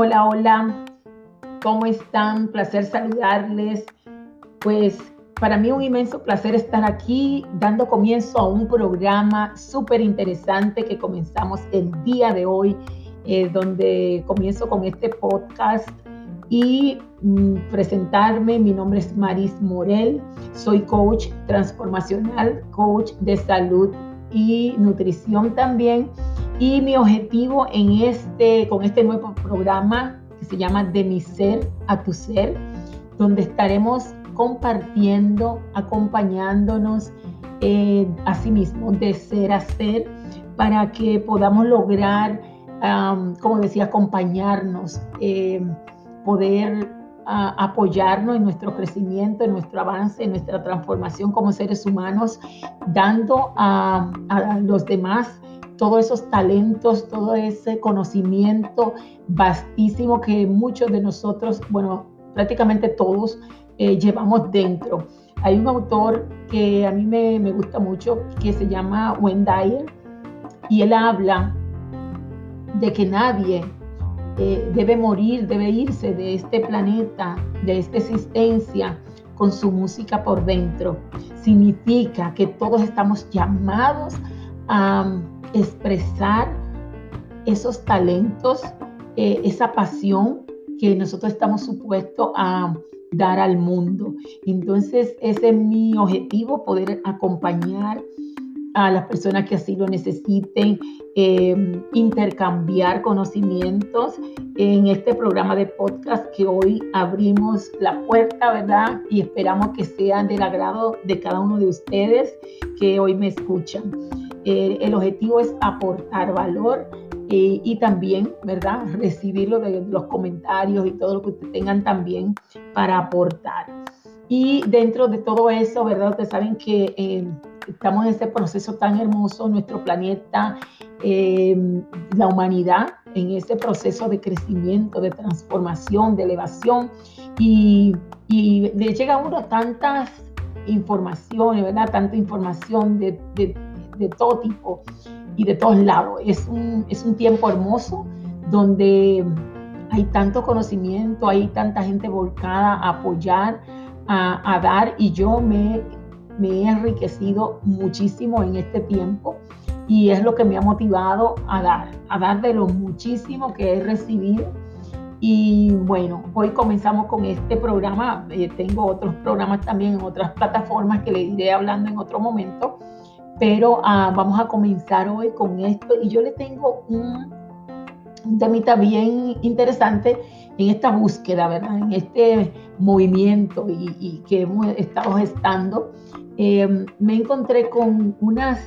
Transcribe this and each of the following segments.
Hola, hola, ¿cómo están? Placer saludarles. Pues para mí un inmenso placer estar aquí dando comienzo a un programa súper interesante que comenzamos el día de hoy, eh, donde comienzo con este podcast y mm, presentarme. Mi nombre es Maris Morel, soy coach transformacional, coach de salud y nutrición también. Y mi objetivo en este, con este nuevo programa que se llama De mi ser a tu ser, donde estaremos compartiendo, acompañándonos eh, a sí mismo, de ser a ser, para que podamos lograr, como decía, acompañarnos, eh, poder apoyarnos en nuestro crecimiento, en nuestro avance, en nuestra transformación como seres humanos, dando a, los demás todos esos talentos, todo ese conocimiento vastísimo que muchos de nosotros, bueno, prácticamente todos, eh, llevamos dentro. Hay un autor que a mí me, gusta mucho que se llama Wendy y él habla de que nadie eh, debe morir, debe irse de este planeta, de esta existencia con su música por dentro. Significa que todos estamos llamados a expresar esos talentos, eh, esa pasión que nosotros estamos supuestos a dar al mundo. Entonces, ese es mi objetivo, poder acompañar a las personas que así lo necesiten, em, intercambiar conocimientos en este programa de podcast que hoy abrimos la puerta, ¿verdad? Y esperamos que sean del agrado de cada uno de ustedes que hoy me escuchan. Eh, el objetivo es aportar valor eh, y también, ¿verdad? Recibirlo de los comentarios y todo lo que ustedes tengan también para aportar. Y dentro de todo eso, ¿verdad? Ustedes saben que em, estamos en ese proceso tan hermoso, nuestro planeta, em, la humanidad, en ese proceso de crecimiento, de transformación, de elevación, y, y le llega a uno tantas informaciones, ¿verdad? Tanta información de, de, de, todo tipo y de todos lados. Es un, es un tiempo hermoso donde hay tanto conocimiento, hay tanta gente volcada a apoyar, a, a dar, y yo me me he enriquecido muchísimo en este tiempo y es lo que me ha motivado a dar, a dar de lo muchísimo que he recibido. Y bueno, hoy comenzamos con este programa. Eh, tengo otros programas también en otras plataformas que le iré hablando en otro momento, pero ah, vamos a comenzar hoy con esto. Y yo le tengo un, un temita bien interesante en esta búsqueda, ¿verdad? En este movimiento y, y que hemos estado gestando Em, me encontré con unas,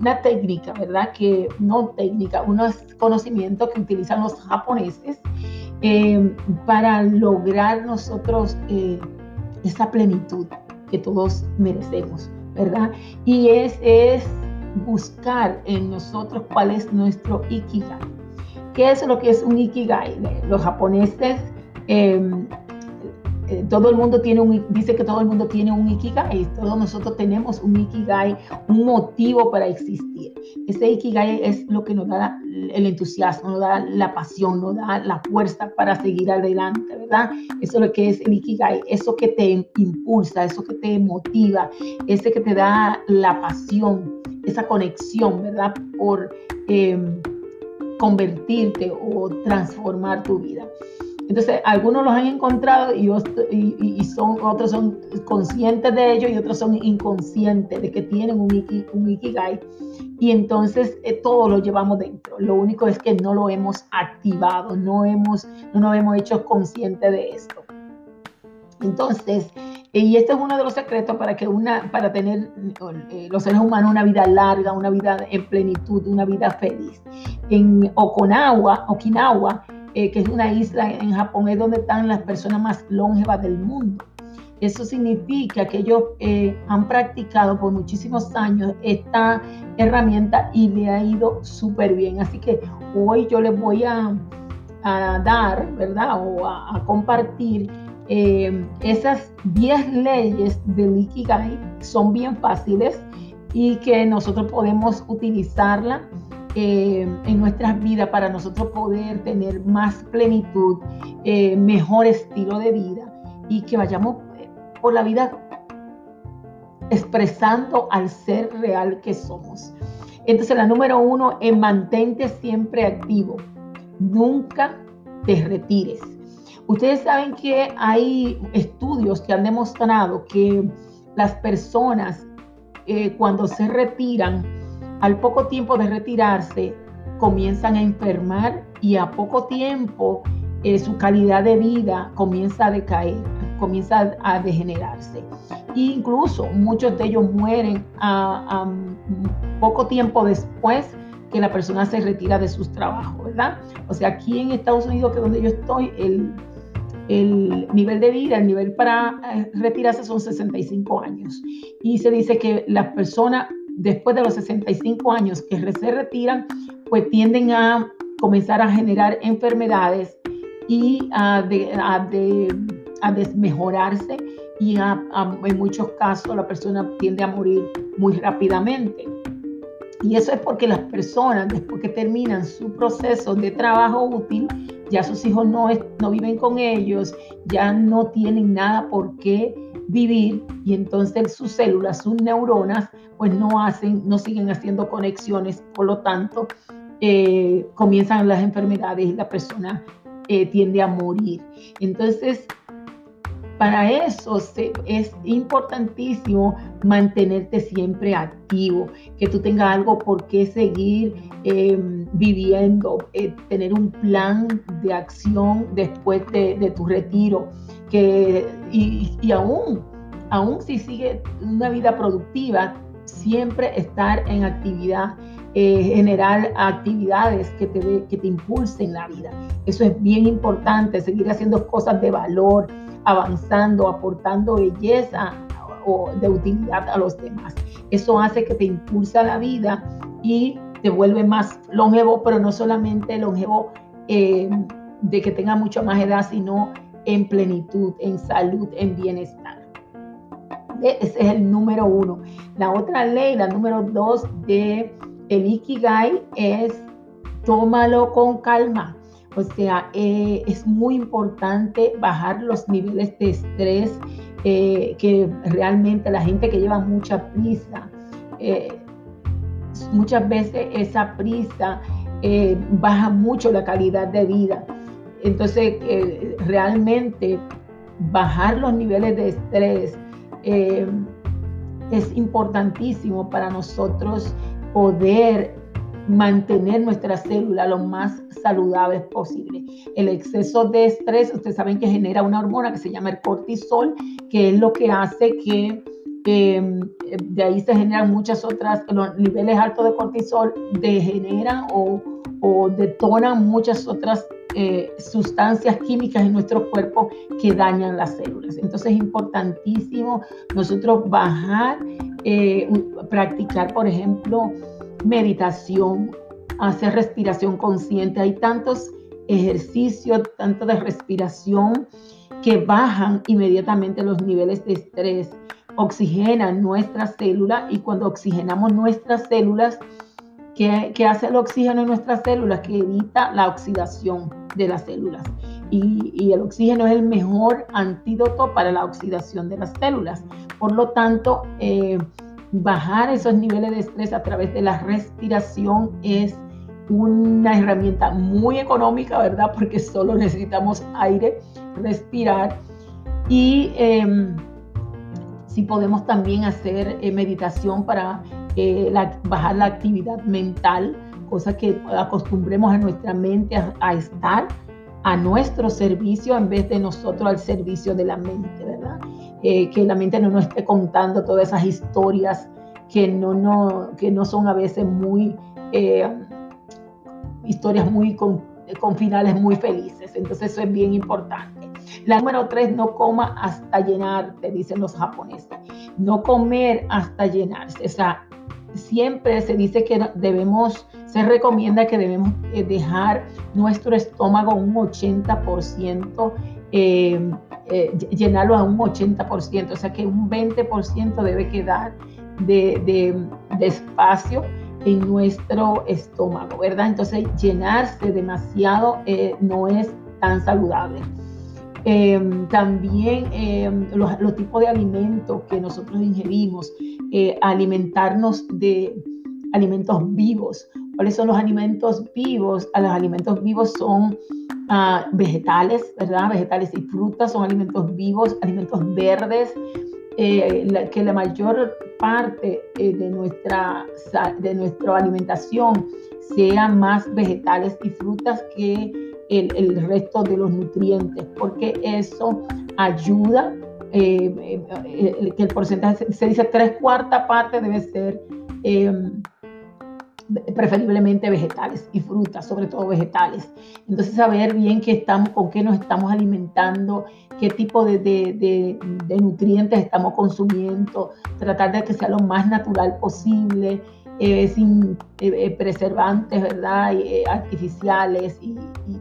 una técnica, ¿verdad? Que no técnica, unos conocimientos que utilizan los japoneses em, para lograr nosotros eh, esa plenitud que todos merecemos, ¿verdad? Y es, es buscar en nosotros cuál es nuestro ikigai. ¿Qué es lo que es un ikigai? Los japoneses eh, eh, todo el mundo tiene un, dice que todo el mundo tiene un ikigai, todos nosotros tenemos un ikigai, un motivo para existir. Ese ikigai es lo que nos da el entusiasmo, nos da la pasión, nos da la fuerza para seguir adelante, ¿verdad? Eso es lo que es el ikigai, eso que te impulsa, eso que te motiva, ese que te da la pasión, esa conexión, ¿verdad? Por em, convertirte o transformar tu vida. Entonces, algunos los han encontrado y, y, son, otros son conscientes de ello y otros son inconscientes de que tienen un, un Ikigai. Y entonces eh, todo lo llevamos dentro. Lo único es que no lo hemos activado, no, hemos, no nos hemos hecho conscientes de esto. Entonces, y este es uno de los secretos para que una, para tener eh, los seres humanos una vida larga, una vida en plenitud, una vida feliz. En Okinawa, Okinawa eh, que es una isla en Japón, es donde están las personas más longevas del mundo. Eso significa que ellos eh, han practicado por muchísimos años esta herramienta y le ha ido súper bien. Así que hoy yo les voy a, dar, ¿verdad? O a, compartir eh, esas 10 leyes del Ikigai. Son bien fáciles y que nosotros podemos utilizarla eh, en nuestras vidas para nosotros poder tener más plenitud, eh, mejor estilo de vida y que vayamos por la vida expresando al ser real que somos. Entonces la número uno es mantente siempre activo. Nunca te retires. Ustedes saben que hay estudios que han demostrado que las personas eh, cuando se retiran, al poco tiempo de retirarse, comienzan a enfermar y a poco tiempo eh, su calidad de vida comienza a decaer, comienza a degenerarse. E incluso muchos de ellos mueren a poco tiempo después que la persona se retira de sus trabajos, ¿verdad? O sea, aquí en Estados Unidos, que es donde yo estoy, el, el nivel de vida, el nivel para eh, retirarse son 65 años. Y se dice que las personas después de los 65 años que se retiran, pues tienden a comenzar a generar enfermedades y a, a, desmejorarse y en muchos casos la persona tiende a morir muy rápidamente. Y eso es porque las personas, después que terminan su proceso de trabajo útil, ya sus hijos no, no viven con ellos, ya no tienen nada por qué vivir y entonces sus células, sus neuronas, pues no hacen, no siguen haciendo conexiones, por lo tanto, eh, comienzan las enfermedades y la persona eh, tiende a morir. Entonces, para eso es importantísimo mantenerte siempre activo, que tú tengas algo por qué seguir em, viviendo, eh, tener un plan de acción después de, tu retiro, que, y, aún, aún si sigue una vida productiva, siempre estar en actividad. Eh, generar actividades que te, que te impulsen la vida. Eso es bien importante, seguir haciendo cosas de valor, avanzando, aportando belleza o de utilidad a los demás. Eso hace que te impulsa la vida y te vuelve más longevo, pero no solamente longevo eh, de que tenga mucho más edad, sino en plenitud, en salud, en bienestar. Ese es el número uno. La otra ley, la número dos de el Ikigai es tómalo con calma. O sea, eh, es muy importante bajar los niveles de estrés eh, que realmente la gente que lleva mucha prisa, eh, muchas veces esa prisa baja mucho la calidad de vida. Entonces, realmente bajar los niveles de estrés es importantísimo para nosotros poder mantener nuestra célula lo más saludable posible. El exceso de estrés, ustedes saben que genera una hormona que se llama el cortisol, que es lo que hace que em, de ahí se generan muchas otras, los niveles altos de cortisol degeneran o, o detonan muchas otras eh, sustancias químicas en nuestro cuerpo que dañan las células. Entonces es importantísimo nosotros bajar, eh, practicar, por ejemplo, meditación, hacer respiración consciente. Hay tantos ejercicios, tanto de respiración que bajan inmediatamente los niveles de estrés, oxigenan nuestras células y cuando oxigenamos nuestras células, ¿qué, hace el oxígeno en nuestras células? Que evita la oxidación de las células. Y, el oxígeno es el mejor antídoto para la oxidación de las células. Por lo tanto, eh, bajar esos niveles de estrés a través de la respiración es una herramienta muy económica, ¿verdad? Porque solo necesitamos aire, respirar y em, si podemos también hacer eh, meditación para eh, bajar la actividad mental, cosa que acostumbremos a nuestra mente a, estar a nuestro servicio en vez de nosotros al servicio de la mente, ¿verdad? Eh, que la mente no nos esté contando todas esas historias que no, no, que no son a veces muy historias muy con, finales muy felices. Entonces eso es bien importante. La número tres, no coma hasta llenarte, dicen los japoneses. No comer hasta llenarse. O sea, siempre se dice que debemos, se recomienda que debemos eh, dejar nuestro estómago un 80%, eh, eh, llenarlo a un 80%, o sea que un 20% debe quedar de, de, espacio en nuestro estómago, ¿verdad? Entonces llenarse demasiado eh, no es tan saludable. Em, también em, los, los, tipos de alimentos que nosotros ingerimos, eh, alimentarnos de alimentos vivos. ¿Cuáles son los alimentos vivos? Los alimentos vivos son ah, vegetales, ¿verdad? Vegetales y frutas son alimentos vivos, alimentos verdes, eh, que la mayor parte eh, de, nuestra, de nuestra alimentación sea más vegetales y frutas que el, resto de los nutrientes, porque eso ayuda, eh, que el porcentaje, se dice tres cuartas parte debe ser preferiblemente vegetales y frutas, sobre todo vegetales. Entonces, saber bien qué estamos, con qué nos estamos alimentando, qué tipo de, nutrientes estamos consumiendo, tratar de que sea lo más natural posible, eh, sin eh, eh, preservantes, ¿verdad? artificiales y,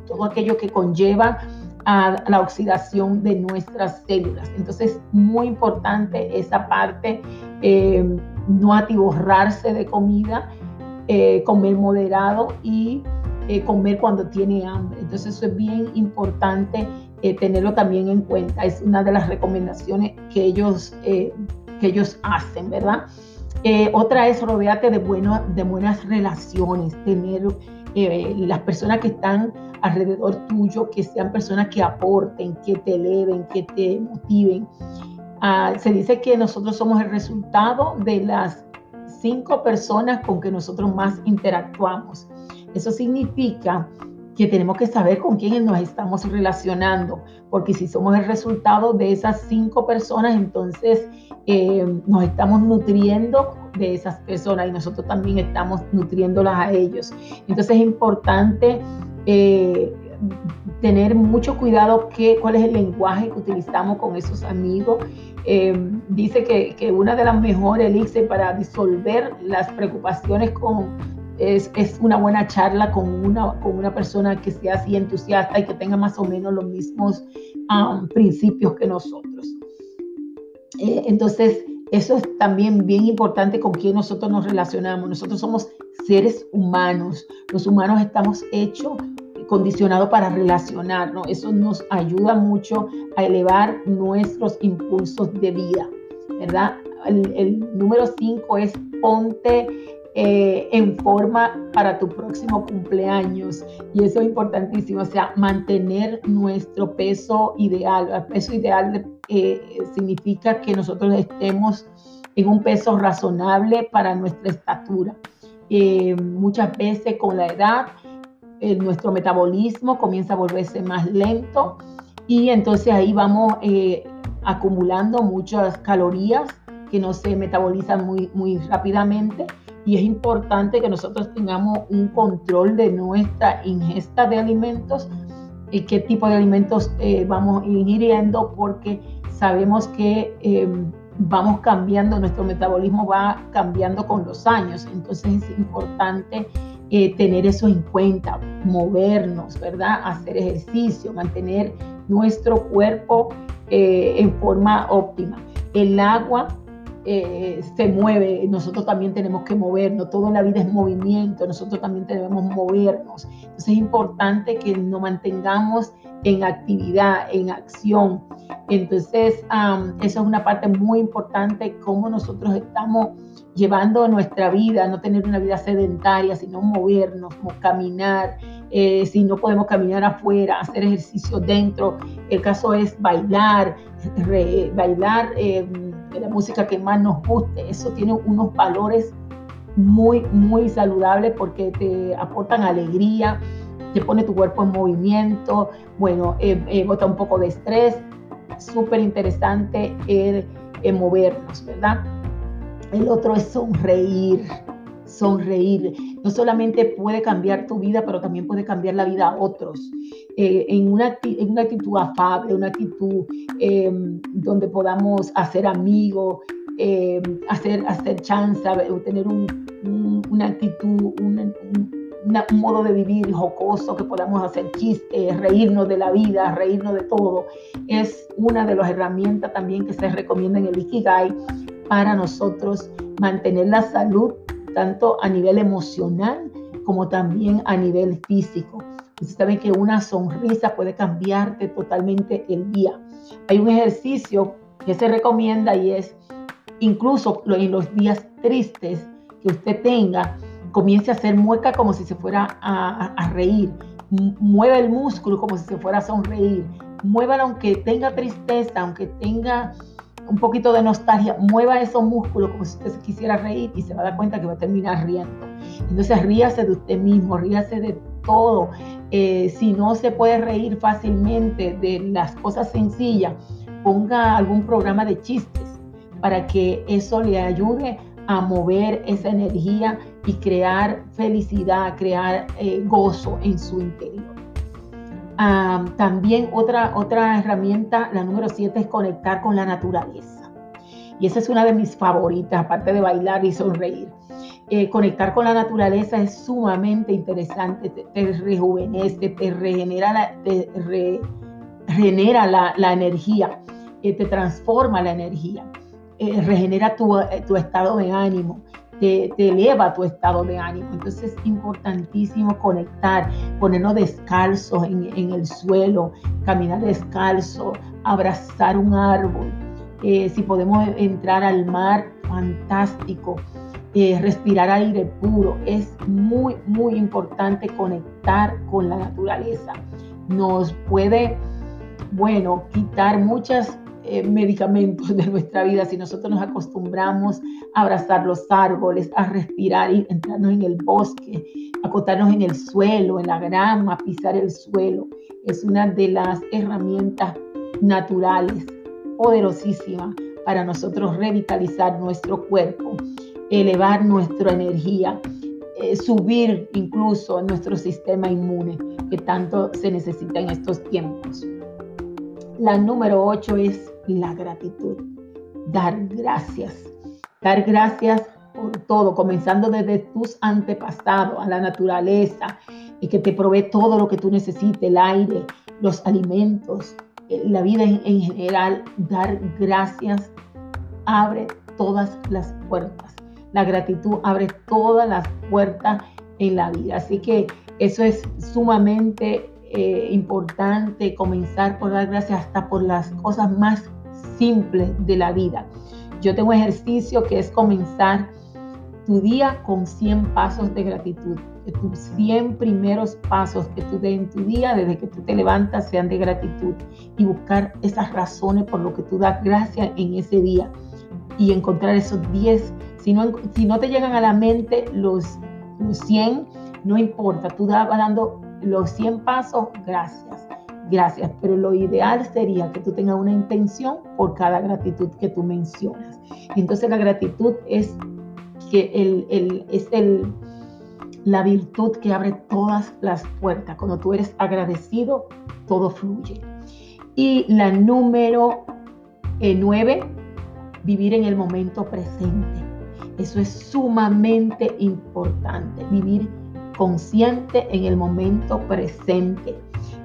todo aquello que conlleva a la oxidación de nuestras células. Entonces, muy importante esa parte, no atiborrarse de comida, eh, comer moderado y eh, comer cuando tiene hambre. Entonces eso es bien importante eh, tenerlo también en cuenta. Es una de las recomendaciones que ellos, que ellos hacen, ¿verdad? Otra es rodearte de, bueno, de buenas relaciones, tener las personas que están alrededor tuyo, que sean personas que aporten, que te eleven, que te motiven. Ah, se dice que nosotros somos el resultado de las cinco personas con que nosotros más interactuamos. Eso significa que tenemos que saber con quién nos estamos relacionando, porque si somos el resultado de esas cinco personas, entonces eh, nos estamos nutriendo de esas personas y nosotros también estamos nutriéndolas a ellos. Entonces es importante eh, tener mucho cuidado qué, cuál es el lenguaje que utilizamos con esos amigos Em, dice que, que, una de las mejores elixir para disolver las preocupaciones con, es, es, una buena charla con una, con una persona que sea así entusiasta y que tenga más o menos los mismos um, principios que nosotros. Eh, entonces, eso es también bien importante con quién nosotros nos relacionamos. Nosotros somos seres humanos. Los humanos estamos hechos condicionado para relacionarnos. Eso nos ayuda mucho a elevar nuestros impulsos de vida, ¿verdad? El, número 5 es ponte eh, en forma para tu próximo cumpleaños. Y eso es importantísimo, o sea, mantener nuestro peso ideal. El peso ideal eh, significa que nosotros estemos en un peso razonable para nuestra estatura. Eh, muchas veces con la edad nuestro metabolismo comienza a volverse más lento y entonces ahí vamos acumulando muchas calorías que no se metabolizan muy, muy rápidamente y es importante que nosotros tengamos un control de nuestra ingesta de alimentos y qué tipo de alimentos eh, vamos ingiriendo porque sabemos que em, vamos cambiando, nuestro metabolismo va cambiando con los años, entonces es importante eh, tener eso en cuenta, movernos, ¿verdad? Hacer ejercicio, mantener nuestro cuerpo eh, en forma óptima. El agua eh, se mueve, nosotros también tenemos que movernos, todo en la vida es movimiento, nosotros también debemos movernos. Entonces es importante que nos mantengamos en actividad, en acción. Entonces, eso es una parte muy importante, cómo nosotros estamos llevando nuestra vida, no tener una vida sedentaria, sino movernos, caminar. Eh, si no podemos caminar afuera, hacer ejercicio dentro. El caso es bailar, bailar eh, la música que más nos guste. Eso tiene unos valores muy, muy saludables porque te aportan alegría, te pone tu cuerpo en movimiento, bueno, eh, bota un poco de estrés. Súper interesante el movernos, ¿verdad? El otro es sonreír, sonreír. No solamente puede cambiar tu vida, pero también puede cambiar la vida a otros. Eh, en, una, en, una, actitud afable, una actitud em, donde podamos hacer amigos, em, hacer, hacer chanza, tener un, una actitud, un, un modo de vivir jocoso, que podamos hacer chistes, reírnos de la vida, reírnos de todo. Es una de las herramientas también que se recomienda en el Ikigai para nosotros mantener la salud tanto a nivel emocional como también a nivel físico. Ustedes saben que una sonrisa puede cambiarte totalmente el día. Hay un ejercicio que se recomienda y es incluso en los días tristes que usted tenga, comience a hacer mueca como si se fuera a, reír. Mueva el músculo como si se fuera a sonreír. Muévalo aunque tenga tristeza, aunque tenga un poquito de nostalgia, mueva esos músculos como si usted quisiera reír y se va a dar cuenta que va a terminar riendo. Entonces ríase de usted mismo, ríase de todo. Eh, si no se puede reír fácilmente de las cosas sencillas, ponga algún programa de chistes para que eso le ayude a mover esa energía y crear felicidad, crear eh, gozo en su interior. Ah, también otra, otra herramienta, la número 7, es conectar con la naturaleza. Y esa es una de mis favoritas, aparte de bailar y sonreír. Eh, conectar con la naturaleza es sumamente interesante, te, rejuvenece, te regenera la, te regenera la, energía, eh, te transforma la energía, eh, regenera tu, tu estado de ánimo te, eleva tu estado de ánimo. Entonces es importantísimo conectar, ponernos descalzos en, el suelo, caminar descalzo, abrazar un árbol. Eh, si podemos entrar al mar, fantástico. Eh, respirar aire puro. Es muy, muy importante conectar con la naturaleza. Nos puede, bueno, quitar muchas eh, medicamentos de nuestra vida si nosotros nos acostumbramos a abrazar los árboles, a respirar y entrarnos en el bosque, acotarnos en el suelo, en la grama, pisar el suelo. Es una de las herramientas naturales poderosísimas para nosotros revitalizar nuestro cuerpo, elevar nuestra energía, eh, subir incluso nuestro sistema inmune que tanto se necesita en estos tiempos. La número 8 es la gratitud. Dar gracias. Dar gracias por todo, comenzando desde tus antepasados, a la naturaleza, y que te provee todo lo que tú necesites, el aire, los alimentos, eh, la vida en, en general. Dar gracias abre todas las puertas. La gratitud abre todas las puertas en la vida. Así que eso es sumamente eh, importante comenzar por dar gracias hasta por las cosas más simples de la vida. Yo tengo ejercicio que es comenzar tu día con 100 pasos de gratitud. Que tus 100 primeros pasos que tú des en tu día, desde que tú te levantas, sean de gratitud. Y buscar esas razones por lo que tú das gracias en ese día. Y encontrar esos 10. Si no, si no te llegan a la mente los, los 100, no importa. Tú vas dando los 100 pasos, gracias, gracias. Pero lo ideal sería que tú tengas una intención por cada gratitud que tú mencionas. Entonces la gratitud es que el, es el, la virtud que abre todas las puertas. Cuando tú eres agradecido, todo fluye. Y la número 9, eh, vivir en el momento presente. Eso es sumamente importante, vivir consciente en el momento presente.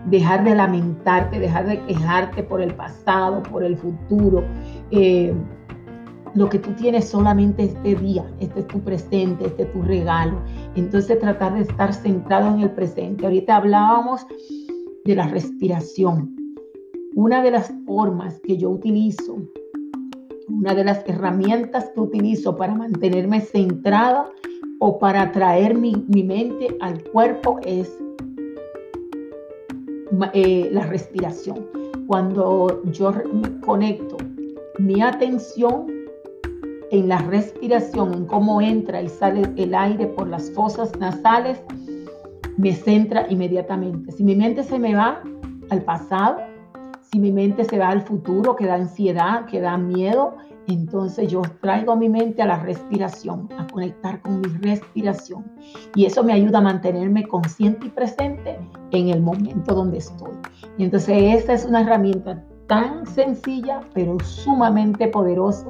Dejar de lamentarte, dejar de quejarte por el pasado, por el futuro. Eh, lo que tú tienes solamente este día, este es tu presente, este es tu regalo. Entonces tratar de estar centrado en el presente. Ahorita hablábamos de la respiración. Una de las formas que yo utilizo, una de las herramientas que utilizo para mantenerme centrada o para traer mi, mente al cuerpo es eh, la respiración. Cuando yo conecto mi atención en la respiración, en cómo entra y sale el aire por las fosas nasales, me centra inmediatamente. Si mi mente se me va al pasado, si mi mente se va al futuro, que da ansiedad, que da miedo, entonces yo traigo a mi mente a la respiración, a conectar con mi respiración. Y eso me ayuda a mantenerme consciente y presente en el momento donde estoy. Y entonces esta es una herramienta tan sencilla, pero sumamente poderosa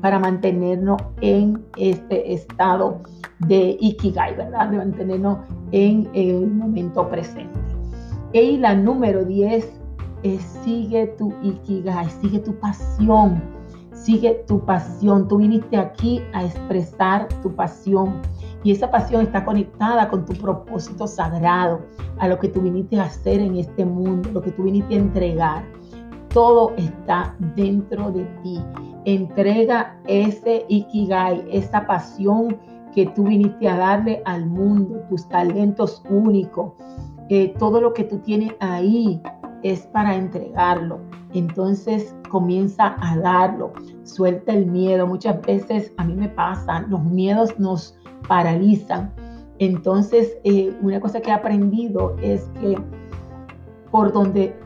para mantenernos en este estado de Ikigai, ¿verdad? De mantenernos en el momento presente. Y la número 10 es sigue tu Ikigai, sigue tu pasión Sigue tu pasión. Tú viniste aquí a expresar tu pasión. Y esa pasión está conectada con tu propósito sagrado, a lo que tú viniste a hacer en este mundo, lo que tú viniste a entregar. Todo está dentro de ti. Entrega ese ikigai, esa pasión que tú viniste a darle al mundo, tus talentos únicos, eh, todo lo que tú tienes ahí es para entregarlo. Entonces comienza a darlo, suelta el miedo. Muchas veces a mí me pasa, los miedos nos paralizan. Entonces, eh, una cosa que he aprendido es que por donde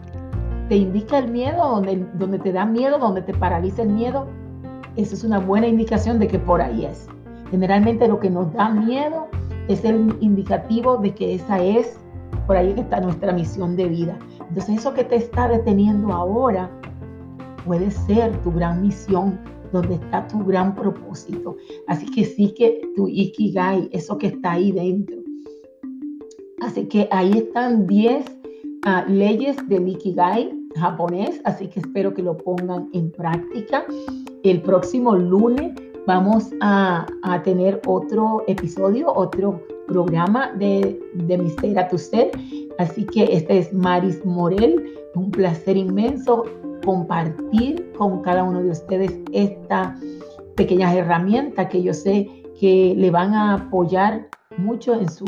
te indica el miedo, donde, donde te da miedo, donde te paraliza el miedo, eso es una buena indicación de que por ahí es. Generalmente lo que nos da miedo es el indicativo de que esa es, por ahí está nuestra misión de vida. Entonces eso que te está deteniendo ahora puede ser tu gran misión, donde está tu gran propósito. Así que sí que tu Ikigai, eso que está ahí dentro. Así que ahí están 10 ah, leyes del Ikigai japonés, así que espero que lo pongan en práctica. El próximo lunes vamos a, tener otro episodio, otro programa de, de Mi Ser a Tu Ser. Así que este es Maris Morel, un placer inmenso compartir con cada uno de ustedes esta pequeñas herramientas que yo sé que le van a apoyar mucho en su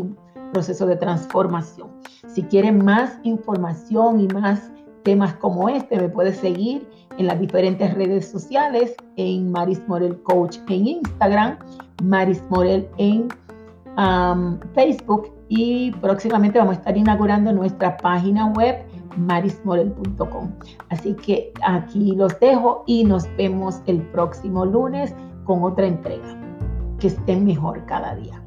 proceso de transformación. Si quieren más información y más temas como este, me puedes seguir en las diferentes redes sociales, en Maris Morel Coach en Instagram, Maris Morel en Facebook y próximamente vamos a estar inaugurando nuestra página web marismorel.com. Así que aquí los dejo y nos vemos el próximo lunes con otra entrega. Que estén mejor cada día.